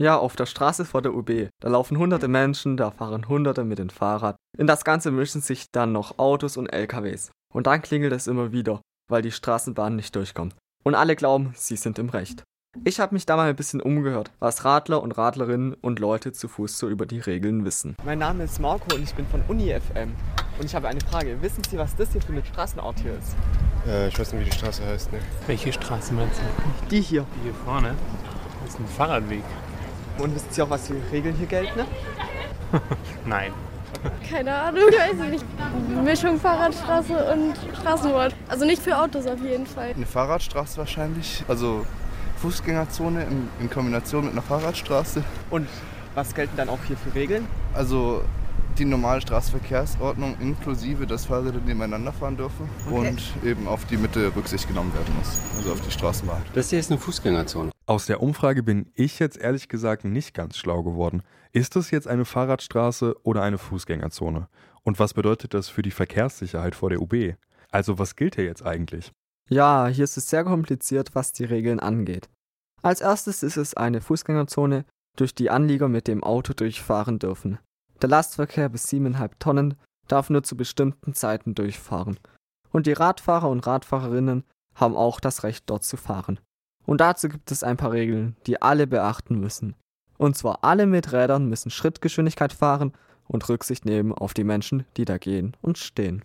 Ja, auf der Straße vor der UB. Da laufen hunderte Menschen, da fahren hunderte mit dem Fahrrad. In das Ganze mischen sich dann noch Autos und LKWs. Und dann klingelt es immer wieder, weil die Straßenbahn nicht durchkommt. Und alle glauben, sie sind im Recht. Ich habe mich da mal ein bisschen umgehört, was Radler und Radlerinnen und Leute zu Fuß so über die Regeln wissen. Mein Name ist Marco und ich bin von UniFM. Und ich habe eine Frage. Wissen Sie, was das hier für eine Straßenart hier ist? Äh, ich weiß nicht, wie die Straße heißt. Ne? Welche Straße meinst du? Die hier. Die hier vorne. Das ist ein Fahrradweg. Und wissen Sie auch, was die Regeln hier gelten? Ne? Nein. Keine Ahnung, ich weiß nicht. Mischung Fahrradstraße und Straßenbahn. Also nicht für Autos auf jeden Fall. Eine Fahrradstraße wahrscheinlich. Also Fußgängerzone in, in Kombination mit einer Fahrradstraße. Und was gelten dann auch hier für Regeln? Also die normale Straßenverkehrsordnung inklusive, dass Fahrräder nebeneinander fahren dürfen Okay. und eben auf die Mitte Rücksicht genommen werden muss. Also auf die Straßenbahn. Das hier ist eine Fußgängerzone. Aus der Umfrage bin ich jetzt ehrlich gesagt nicht ganz schlau geworden. Ist das jetzt eine Fahrradstraße oder eine Fußgängerzone? Und was bedeutet das für die Verkehrssicherheit vor der UB? Also was gilt hier jetzt eigentlich? Ja, hier ist es sehr kompliziert, was die Regeln angeht. Als erstes ist es eine Fußgängerzone, durch die Anlieger mit dem Auto durchfahren dürfen. Der Lastverkehr bis 7,5 Tonnen darf nur zu bestimmten Zeiten durchfahren. Und die Radfahrer und Radfahrerinnen haben auch das Recht, dort zu fahren. Und dazu gibt es ein paar Regeln, die alle beachten müssen. Und zwar alle mit Rädern müssen Schrittgeschwindigkeit fahren und Rücksicht nehmen auf die Menschen, die da gehen und stehen.